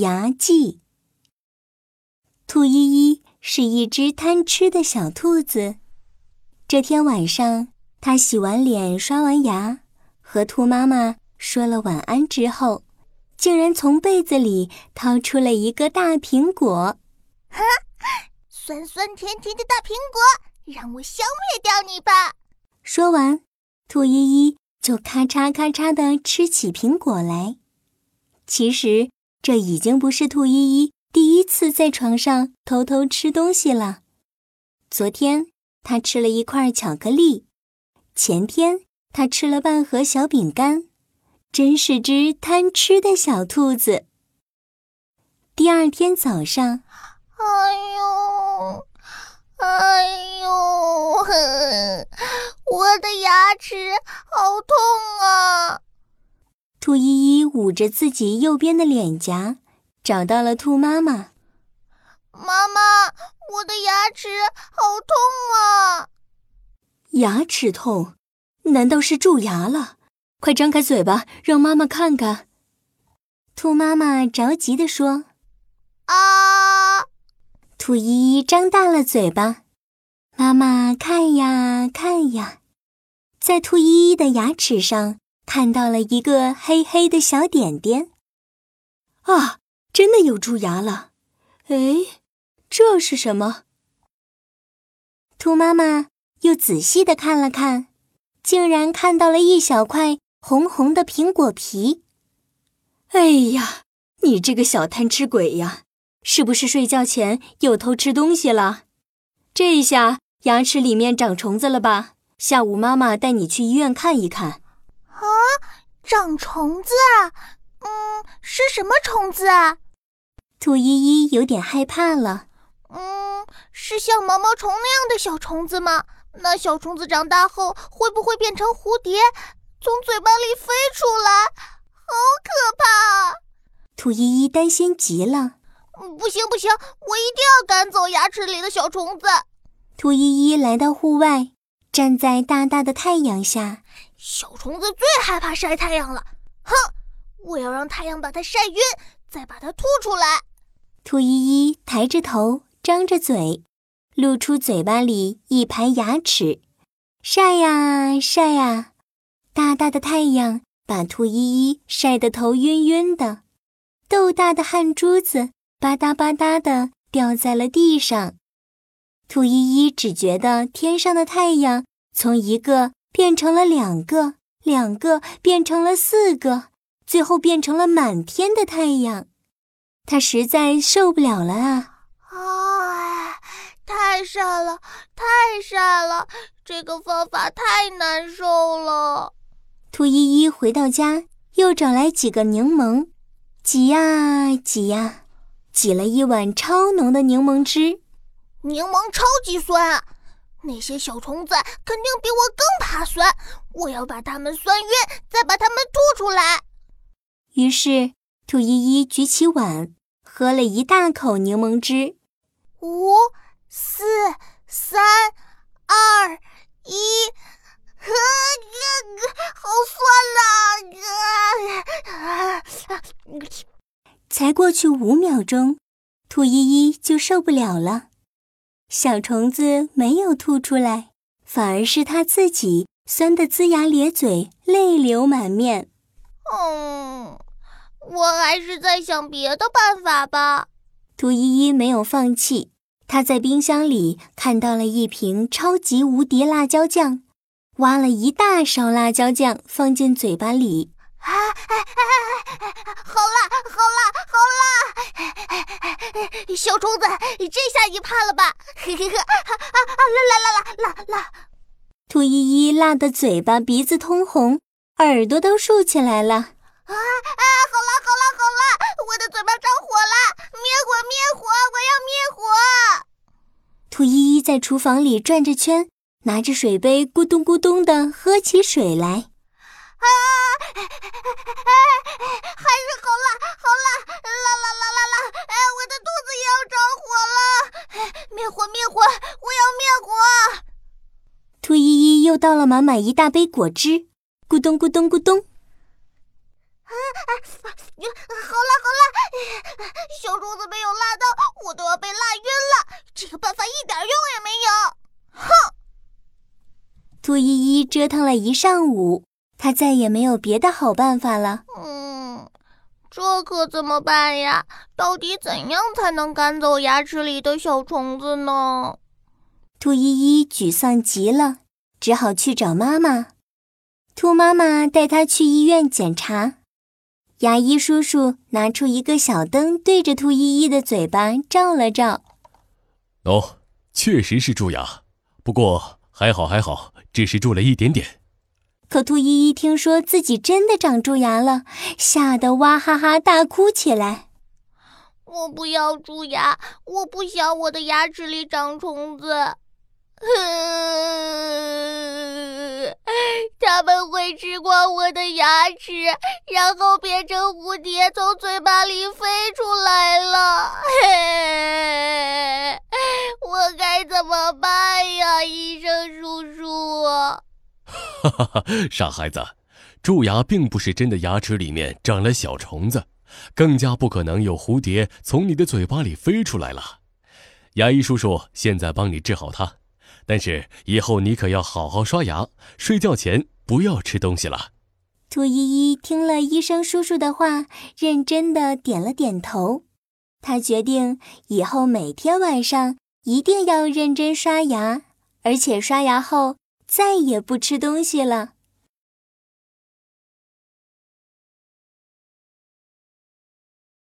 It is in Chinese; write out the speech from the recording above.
牙记。兔依依是一只贪吃的小兔子。这天晚上，它洗完脸、刷完牙，和兔妈妈说了晚安之后，竟然从被子里掏出了一个大苹果。哈，酸酸甜甜的大苹果，让我消灭掉你吧！说完，兔依依就咔嚓咔嚓地吃起苹果来。其实，这已经不是兔依依第一次在床上偷偷吃东西了。昨天，她吃了一块巧克力；前天，她吃了半盒小饼干。真是只贪吃的小兔子。第二天早上，哎呦，哎呦，我的牙齿好痛啊！兔依依捂着自己右边的脸颊，找到了兔妈妈。妈妈，我的牙齿好痛啊！牙齿痛？难道是蛀牙了？快张开嘴巴，让妈妈看看。兔妈妈着急地说：“啊！”兔依依张大了嘴巴。妈妈看呀看呀，在兔依依的牙齿上。看到了一个黑黑的小点点，啊，真的有蛀牙了！哎，这是什么？兔妈妈又仔细的看了看，竟然看到了一小块红红的苹果皮。哎呀，你这个小贪吃鬼呀，是不是睡觉前又偷吃东西了？这下牙齿里面长虫子了吧？下午妈妈带你去医院看一看。啊，长虫子啊！嗯，是什么虫子啊？兔依依有点害怕了。嗯，是像毛毛虫那样的小虫子吗？那小虫子长大后会不会变成蝴蝶，从嘴巴里飞出来？好可怕！啊兔依依担心极了。不行不行，我一定要赶走牙齿里的小虫子。兔依依来到户外，站在大大的太阳下。小虫子最害怕晒太阳了，哼！我要让太阳把它晒晕，再把它吐出来。兔依依抬着头，张着嘴，露出嘴巴里一排牙齿，晒呀晒呀。大大的太阳把兔依依晒得头晕晕的，豆大的汗珠子吧嗒吧嗒的掉在了地上。兔依依只觉得天上的太阳从一个。变成了两个，两个变成了四个，最后变成了满天的太阳。他实在受不了了啊！啊，太晒了，太晒了，这个方法太难受了。兔依依回到家，又找来几个柠檬，挤呀挤呀，挤了一碗超浓的柠檬汁。柠檬超级酸。那些小虫子肯定比我更怕酸，我要把它们酸晕，再把它们吐出来。于是，兔依依举起碗，喝了一大口柠檬汁。五、四、三、二、一，呵，好酸呐！才过去五秒钟，兔依依就受不了了。小虫子没有吐出来，反而是它自己酸得龇牙咧嘴、泪流满面。嗯，我还是在想别的办法吧。兔依依没有放弃，她在冰箱里看到了一瓶超级无敌辣椒酱，挖了一大勺辣椒酱放进嘴巴里。啊！好辣，好辣，好辣！小虫子，这下你怕了吧？嘿嘿嘿！啊啊啊！辣辣辣辣辣辣！兔依依辣得嘴巴、鼻子通红，耳朵都竖起来了。啊啊！好辣，好辣，好辣！我的嘴巴着火了！灭火，灭火！我要灭火！兔依依在厨房里转着圈，拿着水杯咕咚咕咚地喝起水来。啊！还是好辣，好辣，辣辣辣辣辣！哎，我的肚子也要着火了！灭火，灭火！我要灭火！兔依依又倒了满满一大杯果汁，咕咚咕咚咕咚。啊啊！好了好了，小虫子没有辣到，我都要被辣晕了。这个办法一点用也没有。哼！兔依依折腾了一上午，她再也没有别的好办法了。嗯，这可怎么办呀？到底怎样才能赶走牙齿里的小虫子呢？兔依依沮丧极了，只好去找妈妈。兔妈妈带她去医院检查。牙医叔叔拿出一个小灯，对着兔依依的嘴巴照了照。哦，确实是蛀牙，不过还好还好，只是蛀了一点点。可兔依依听说自己真的长蛀牙了，吓得哇哈哈大哭起来。我不要蛀牙，我不想我的牙齿里长虫子。他们会吃光我的牙齿，然后变成蝴蝶从嘴巴里飞出来了。嘿，我该怎么办呀，医生？哈哈哈，傻孩子，蛀牙并不是真的牙齿里面长了小虫子，更加不可能有蝴蝶从你的嘴巴里飞出来了。牙医叔叔现在帮你治好它。但是以后你可要好好刷牙，睡觉前不要吃东西了。兔依依听了医生叔叔的话，认真的点了点头。他决定以后每天晚上一定要认真刷牙，而且刷牙后再也不吃东西了。